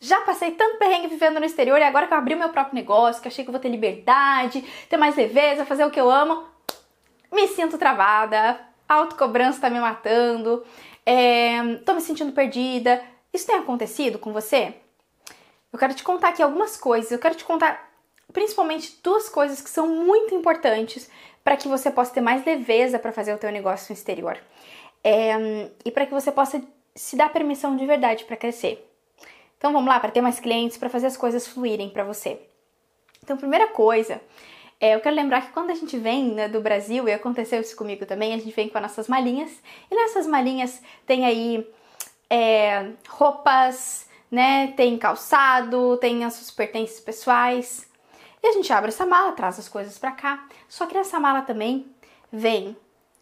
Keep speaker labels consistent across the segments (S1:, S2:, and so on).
S1: Já passei tanto perrengue vivendo no exterior e agora que eu abri o meu próprio negócio, que achei que vou ter liberdade, ter mais leveza, fazer o que eu amo, me sinto travada, a autocobrança tá me matando, é, tô me sentindo perdida. Isso tem acontecido com você? Eu quero te contar aqui algumas coisas, eu quero te contar principalmente duas coisas que são muito importantes para que você possa ter mais leveza para fazer o teu negócio no exterior. É, e para que você possa se dar permissão de verdade para crescer. Então vamos lá, para ter mais clientes, para fazer as coisas fluírem para você. Então, primeira coisa, é, eu quero lembrar que quando a gente vem né, do Brasil, e aconteceu isso comigo também, a gente vem com as nossas malinhas, e nessas malinhas tem aí é, roupas, né? Tem calçado, tem as suas pertences pessoais. E a gente abre essa mala, traz as coisas para cá. Só que nessa mala também vem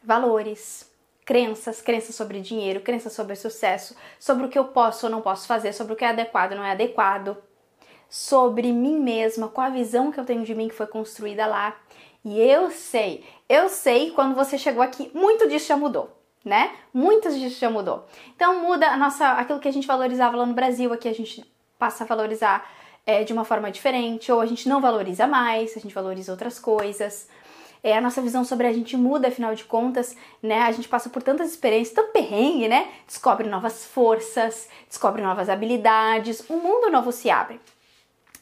S1: valores, crenças, crenças sobre dinheiro, crenças sobre sucesso, sobre o que eu posso ou não posso fazer, sobre o que é adequado ou não é adequado, sobre mim mesma, qual a visão que eu tenho de mim que foi construída lá. E eu sei, eu sei quando você chegou aqui, muito disso já mudou, né? Muitas disso já mudou. Então muda a nossa, aquilo que a gente valorizava lá no Brasil, aqui a gente passa a valorizar é, de uma forma diferente, ou a gente não valoriza mais, a gente valoriza outras coisas é, a nossa visão sobre a gente muda, afinal de contas, né? A gente passa por tantas experiências, tanto perrengue, né? Descobre novas forças, descobre novas habilidades, um mundo novo se abre.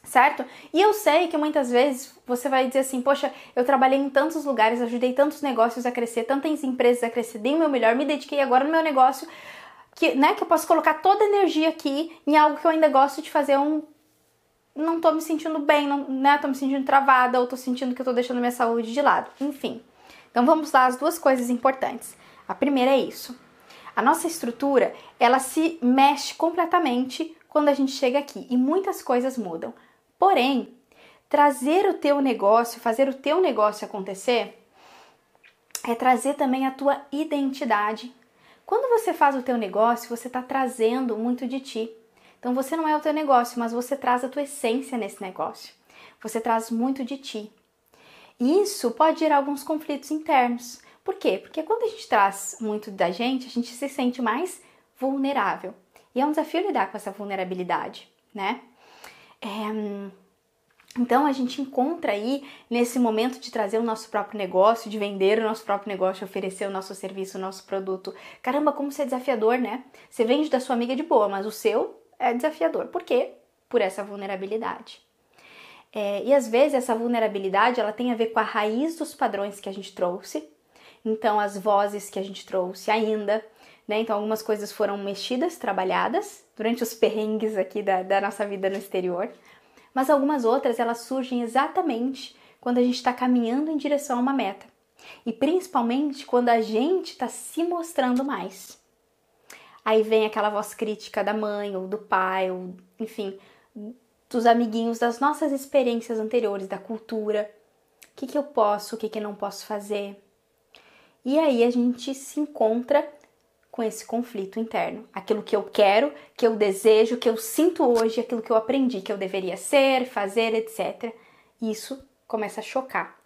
S1: Certo? E eu sei que muitas vezes você vai dizer assim: Poxa, eu trabalhei em tantos lugares, ajudei tantos negócios a crescer, tantas empresas a crescer, dei o meu melhor, me dediquei agora no meu negócio, que, né, que eu posso colocar toda a energia aqui em algo que eu ainda gosto de fazer um não tô me sentindo bem, não, né? Tô me sentindo travada ou tô sentindo que eu tô deixando minha saúde de lado. Enfim. Então vamos lá as duas coisas importantes. A primeira é isso. A nossa estrutura, ela se mexe completamente quando a gente chega aqui e muitas coisas mudam. Porém, trazer o teu negócio, fazer o teu negócio acontecer, é trazer também a tua identidade. Quando você faz o teu negócio, você está trazendo muito de ti. Então você não é o teu negócio, mas você traz a tua essência nesse negócio. Você traz muito de ti. E isso pode gerar alguns conflitos internos. Por quê? Porque quando a gente traz muito da gente, a gente se sente mais vulnerável. E é um desafio lidar com essa vulnerabilidade, né? É... Então a gente encontra aí nesse momento de trazer o nosso próprio negócio, de vender o nosso próprio negócio, oferecer o nosso serviço, o nosso produto. Caramba, como ser desafiador, né? Você vende da sua amiga de boa, mas o seu é desafiador. Por quê? Por essa vulnerabilidade. É, e às vezes essa vulnerabilidade ela tem a ver com a raiz dos padrões que a gente trouxe, então as vozes que a gente trouxe ainda, né? Então algumas coisas foram mexidas, trabalhadas durante os perrengues aqui da, da nossa vida no exterior, mas algumas outras elas surgem exatamente quando a gente está caminhando em direção a uma meta e principalmente quando a gente está se mostrando mais. Aí vem aquela voz crítica da mãe ou do pai, ou enfim, dos amiguinhos das nossas experiências anteriores, da cultura. O que, que eu posso, o que, que não posso fazer. E aí a gente se encontra com esse conflito interno. Aquilo que eu quero, que eu desejo, que eu sinto hoje, aquilo que eu aprendi que eu deveria ser, fazer, etc. Isso começa a chocar.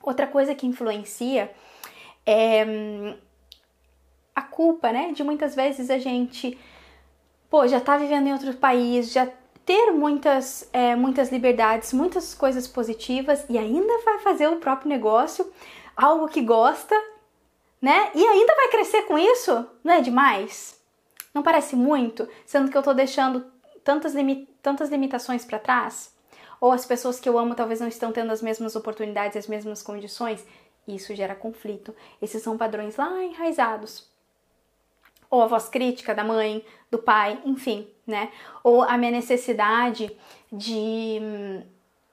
S1: Outra coisa que influencia é hum, a culpa, né, de muitas vezes a gente, pô, já tá vivendo em outro país, já ter muitas, é, muitas liberdades, muitas coisas positivas e ainda vai fazer o próprio negócio, algo que gosta, né? E ainda vai crescer com isso? Não é demais? Não parece muito? Sendo que eu tô deixando tantas, limi tantas limitações para trás? Ou as pessoas que eu amo talvez não estão tendo as mesmas oportunidades, as mesmas condições? Isso gera conflito. Esses são padrões lá enraizados ou a voz crítica da mãe, do pai, enfim, né? Ou a minha necessidade de hum,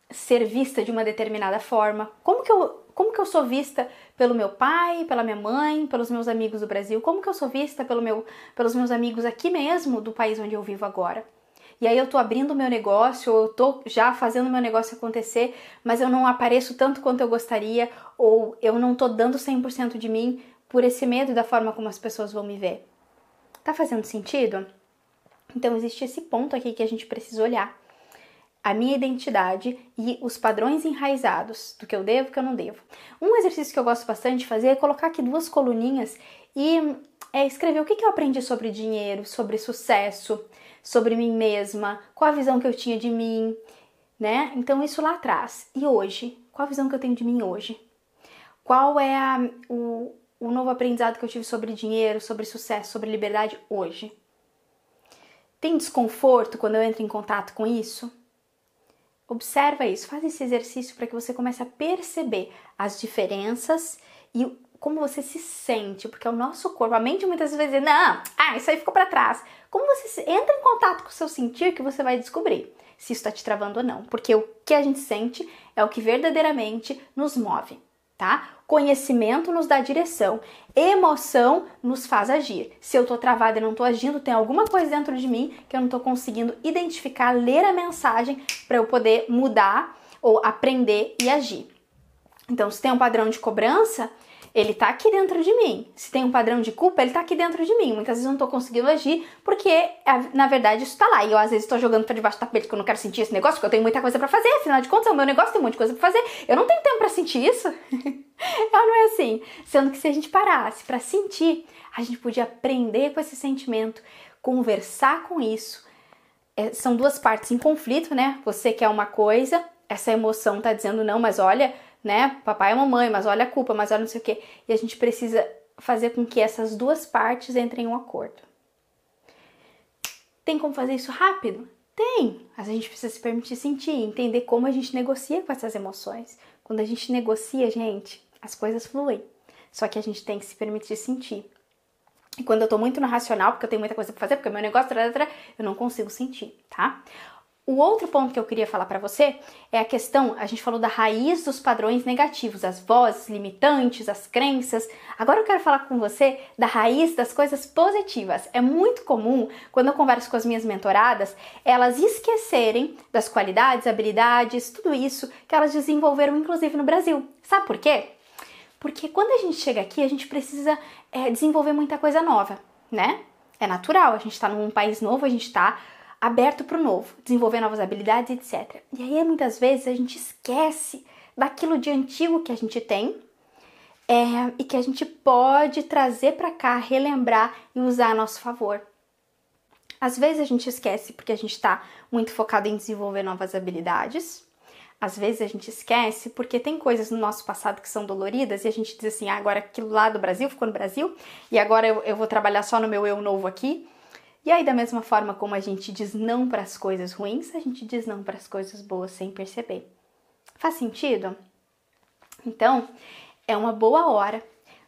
S1: ser vista de uma determinada forma. Como que eu como que eu sou vista pelo meu pai, pela minha mãe, pelos meus amigos do Brasil? Como que eu sou vista pelo meu, pelos meus amigos aqui mesmo do país onde eu vivo agora? E aí eu tô abrindo meu negócio, ou eu tô já fazendo meu negócio acontecer, mas eu não apareço tanto quanto eu gostaria, ou eu não tô dando 100% de mim por esse medo da forma como as pessoas vão me ver. Tá fazendo sentido? Então existe esse ponto aqui que a gente precisa olhar. A minha identidade e os padrões enraizados do que eu devo e que eu não devo. Um exercício que eu gosto bastante de fazer é colocar aqui duas coluninhas e é escrever o que, eu aprendi sobre dinheiro, sobre sucesso, sobre mim mesma, qual a visão que eu tinha de mim, né? Então isso lá atrás. E hoje, qual a visão que eu tenho de mim hoje? Qual é a, o, o novo aprendizado que eu tive sobre dinheiro, sobre sucesso, sobre liberdade hoje? Tem desconforto quando eu entro em contato com isso? Observa isso, faz esse exercício para que você comece a perceber as diferenças e como você se sente, porque é o nosso corpo, a mente muitas vezes diz, não, ah, isso aí ficou para trás. Como você entra em contato com o seu sentir que você vai descobrir se isso está te travando ou não, porque o que a gente sente é o que verdadeiramente nos move, tá? Conhecimento nos dá direção, emoção nos faz agir. Se eu tô travada e não tô agindo, tem alguma coisa dentro de mim que eu não tô conseguindo identificar, ler a mensagem para eu poder mudar ou aprender e agir. Então, se tem um padrão de cobrança, ele tá aqui dentro de mim. Se tem um padrão de culpa, ele tá aqui dentro de mim. Muitas vezes eu não tô conseguindo agir porque, na verdade, isso tá lá. E eu, às vezes, tô jogando pra debaixo do tapete porque eu não quero sentir esse negócio, porque eu tenho muita coisa para fazer. Afinal de contas, é o meu negócio, tem um monte de coisa pra fazer. Eu não tenho tempo para sentir isso. não é assim. Sendo que se a gente parasse para sentir, a gente podia aprender com esse sentimento, conversar com isso. É, são duas partes em conflito, né? Você quer uma coisa, essa emoção tá dizendo não, mas olha né? Papai e mamãe, mas olha a culpa, mas olha não sei o quê. E a gente precisa fazer com que essas duas partes entrem em um acordo. Tem como fazer isso rápido? Tem! Mas a gente precisa se permitir sentir, entender como a gente negocia com essas emoções. Quando a gente negocia, gente, as coisas fluem. Só que a gente tem que se permitir sentir. E quando eu tô muito no racional, porque eu tenho muita coisa pra fazer, porque é meu negócio, eu não consigo sentir, tá? O outro ponto que eu queria falar para você é a questão, a gente falou da raiz dos padrões negativos, as vozes limitantes, as crenças. Agora eu quero falar com você da raiz das coisas positivas. É muito comum, quando eu converso com as minhas mentoradas, elas esquecerem das qualidades, habilidades, tudo isso que elas desenvolveram inclusive no Brasil. Sabe por quê? Porque quando a gente chega aqui, a gente precisa é, desenvolver muita coisa nova, né? É natural, a gente está num país novo, a gente está aberto para o novo, desenvolver novas habilidades, etc. E aí muitas vezes a gente esquece daquilo de antigo que a gente tem é, e que a gente pode trazer para cá, relembrar e usar a nosso favor. Às vezes a gente esquece porque a gente está muito focado em desenvolver novas habilidades. Às vezes a gente esquece porque tem coisas no nosso passado que são doloridas e a gente diz assim: ah, agora aquilo lá do Brasil ficou no Brasil e agora eu, eu vou trabalhar só no meu eu novo aqui. E aí, da mesma forma como a gente diz não para as coisas ruins, a gente diz não para as coisas boas sem perceber. Faz sentido? Então, é uma boa hora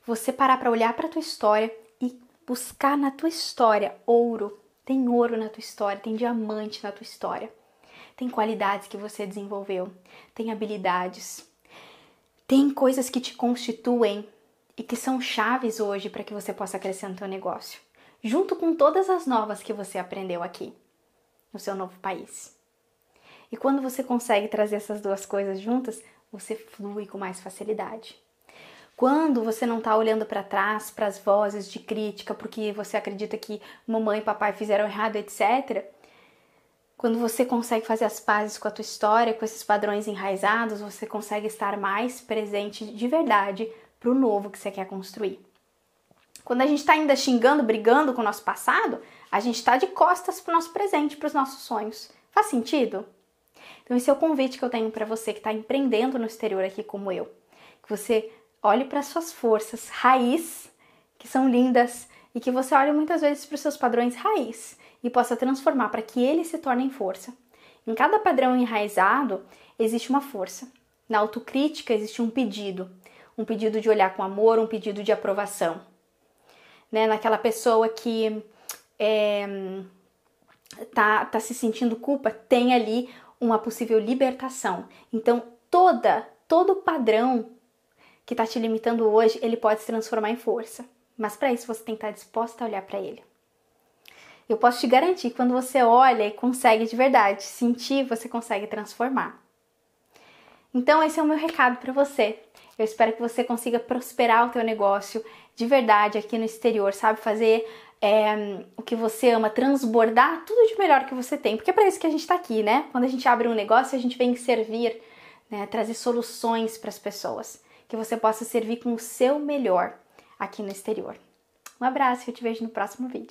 S1: você parar para olhar para a tua história e buscar na tua história ouro. Tem ouro na tua história, tem diamante na tua história. Tem qualidades que você desenvolveu, tem habilidades, tem coisas que te constituem e que são chaves hoje para que você possa crescer no teu negócio junto com todas as novas que você aprendeu aqui, no seu novo país. E quando você consegue trazer essas duas coisas juntas, você flui com mais facilidade. Quando você não está olhando para trás, para as vozes de crítica, porque você acredita que mamãe e papai fizeram errado, etc. Quando você consegue fazer as pazes com a tua história, com esses padrões enraizados, você consegue estar mais presente de verdade para o novo que você quer construir. Quando a gente está ainda xingando, brigando com o nosso passado, a gente está de costas para o nosso presente, para os nossos sonhos. Faz sentido? Então, esse é o convite que eu tenho para você que está empreendendo no exterior aqui como eu. Que você olhe para suas forças raiz, que são lindas, e que você olhe muitas vezes para os seus padrões raiz e possa transformar para que eles se tornem força. Em cada padrão enraizado existe uma força. Na autocrítica existe um pedido, um pedido de olhar com amor, um pedido de aprovação né? Naquela pessoa que é, tá, tá se sentindo culpa, tem ali uma possível libertação. Então, toda, todo padrão que está te limitando hoje, ele pode se transformar em força. Mas para isso você tem que estar disposta a olhar para ele. Eu posso te garantir que quando você olha e consegue de verdade sentir, você consegue transformar. Então esse é o meu recado para você. Eu espero que você consiga prosperar o teu negócio de verdade aqui no exterior, sabe? Fazer é, o que você ama, transbordar tudo de melhor que você tem. Porque é para isso que a gente está aqui, né? Quando a gente abre um negócio, a gente vem servir, né? trazer soluções para as pessoas. Que você possa servir com o seu melhor aqui no exterior. Um abraço e eu te vejo no próximo vídeo.